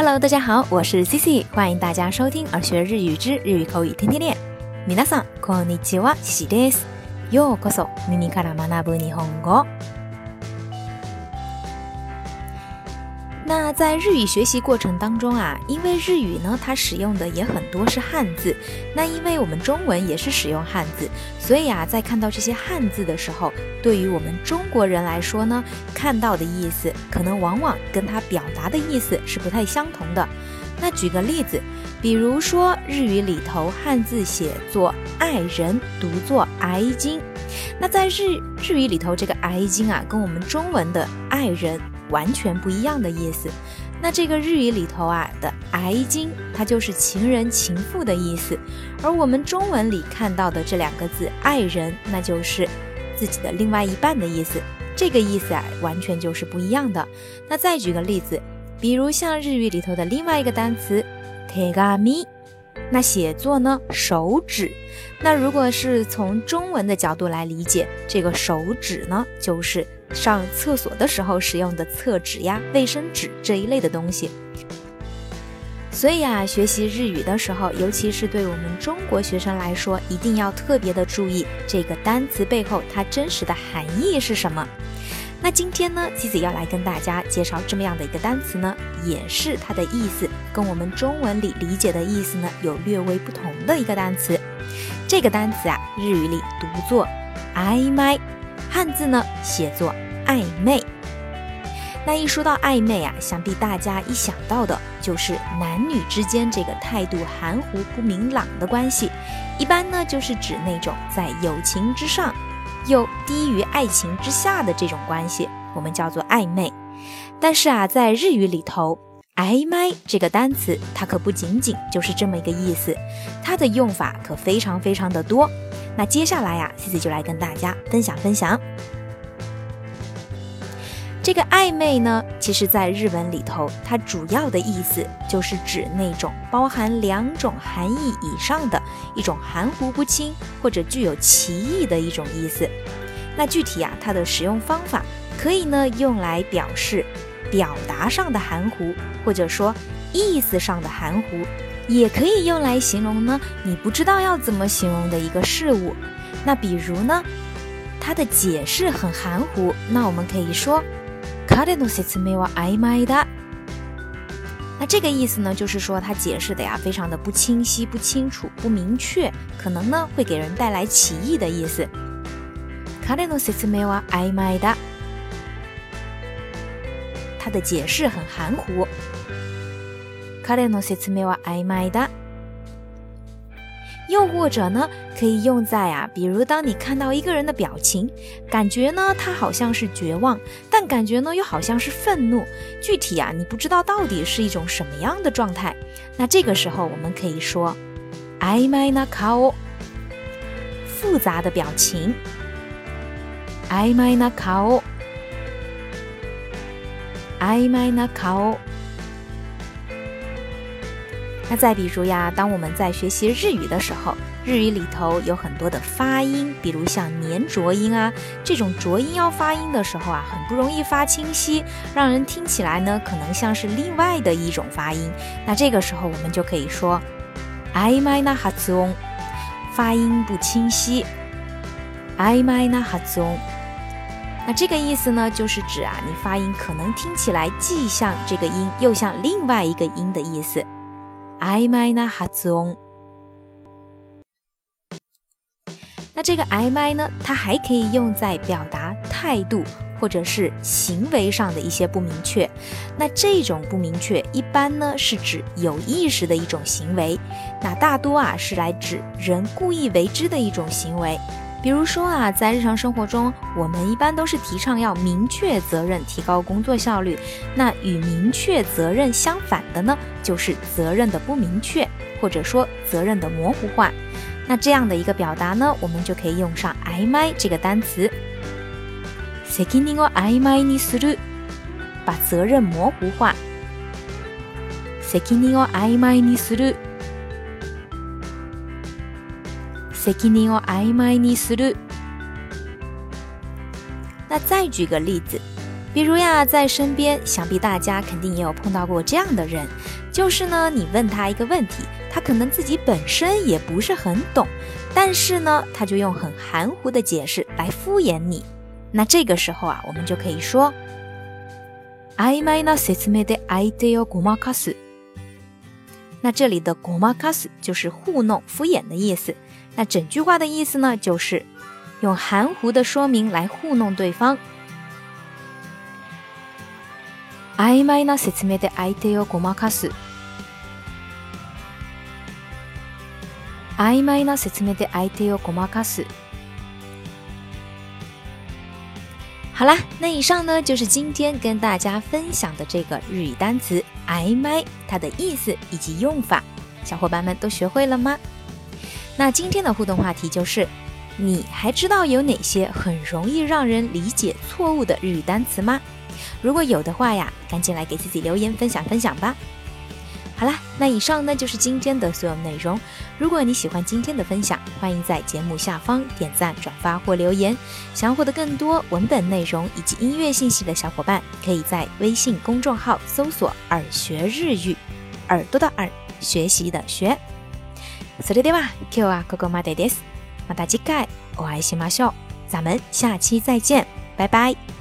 Hello，大家好，我是 Cici，欢迎大家收听而学日语之日语口语天天练。皆さんこんにちは、Cici です。ようこそ耳から学ぶ日本語。 那在日语学习过程当中啊，因为日语呢，它使用的也很多是汉字。那因为我们中文也是使用汉字，所以啊，在看到这些汉字的时候，对于我们中国人来说呢，看到的意思可能往往跟它表达的意思是不太相同的。那举个例子，比如说日语里头汉字写作“爱人”，读作“爱经”。那在日日语里头，这个“爱经”啊，跟我们中文的“爱人”。完全不一样的意思。那这个日语里头啊的爱金”，它就是情人情妇的意思，而我们中文里看到的这两个字爱人，那就是自己的另外一半的意思。这个意思啊，完全就是不一样的。那再举个例子，比如像日语里头的另外一个单词，t a m i 那写作呢手指。那如果是从中文的角度来理解，这个手指呢就是。上厕所的时候使用的厕纸呀、卫生纸这一类的东西。所以啊，学习日语的时候，尤其是对我们中国学生来说，一定要特别的注意这个单词背后它真实的含义是什么。那今天呢，妻子要来跟大家介绍这么样的一个单词呢，也是它的意思跟我们中文里理解的意思呢有略微不同的一个单词。这个单词啊，日语里读作 “i m i 汉字呢，写作暧昧。那一说到暧昧啊，想必大家一想到的，就是男女之间这个态度含糊不明朗的关系。一般呢，就是指那种在友情之上，又低于爱情之下的这种关系，我们叫做暧昧。但是啊，在日语里头。挨麦这个单词，它可不仅仅就是这么一个意思，它的用法可非常非常的多。那接下来呀，Cici 就来跟大家分享分享这个暧昧呢。其实，在日文里头，它主要的意思就是指那种包含两种含义以上的一种含糊不清或者具有歧义的一种意思。那具体啊，它的使用方法可以呢用来表示。表达上的含糊，或者说意思上的含糊。也可以用来形容呢，你不知道要怎么形容的一个事物。那比如呢，它的解释很含糊，那我们可以说，彼の説明は曖昧だ。那这个意思呢，就是说他解释的呀，非常的不清晰、不清楚、不明确，可能呢会给人带来歧义的意思。彼の説明は曖昧だ。 他的解释很含糊。彼の説明は曖昧だ。又或者呢，可以用在啊，比如当你看到一个人的表情，感觉呢他好像是绝望，但感觉呢又好像是愤怒，具体啊你不知道到底是一种什么样的状态。那这个时候我们可以说曖昧な顔，复杂的表情。曖昧な顔， 曖昧な顔。那再比如呀，当我们在学习日语的时候，日语里头有很多的发音，比如像黏浊音啊，这种浊音要发音的时候啊，很不容易发清晰，让人听起来呢，可能像是另外的一种发音。那这个时候我们就可以说，曖昧な発音，发音不清晰。曖昧な発音。 那这个意思呢，就是指啊，你发音可能听起来既像这个音，又像另外一个音的意思。I might 那这个 I might 呢，它还可以用在表达态度或者是行为上的一些不明确。那这种不明确一般呢是指有意识的一种行为，那大多啊是来指人故意为之的一种行为。比如说啊，在日常生活中，我们一般都是提倡要明确责任，提高工作效率。那与明确责任相反的呢，就是责任的不明确，或者说责任的模糊化。那这样的一个表达呢，我们就可以用上“曖昧”这个单词。責任を曖昧にする，把责任模糊化。責任を曖昧にする。 責任を曖昧にする。那再举个例子， 比如呀，在身边，想必大家肯定也有碰到过这样的人，就是呢，你问他一个问题，他可能自己本身也不是很懂，但是呢，他就用很含糊的解释来敷衍你。那这个时候啊，我们就可以说，曖昧な説明で相手をごまかす。那这里的ごまかす就是糊弄、敷衍的意思。 那整句话的意思呢，就是用含糊的说明来糊弄对方。曖昧な説明で相手をごまかす。曖昧な説明で相手をごまかす。好啦，那以上呢就是今天跟大家分享的这个日语单词“暧昧”，它的意思以及用法，小伙伴们都学会了吗？ 那今天的互动话题就是，你还知道有哪些很容易让人理解错误的日语单词吗？如果有的话呀，赶紧来给自己留言分享分享吧。好啦，那以上呢就是今天的所有内容。如果你喜欢今天的分享，欢迎在节目下方点赞、转发或留言。想要获得更多文本内容以及音乐信息的小伙伴，可以在微信公众号搜索“耳学日语”，耳朵的耳，学习的学。それでは今日はここまでです。また次回お会いしましょう。咱们下期再见。バイバイ。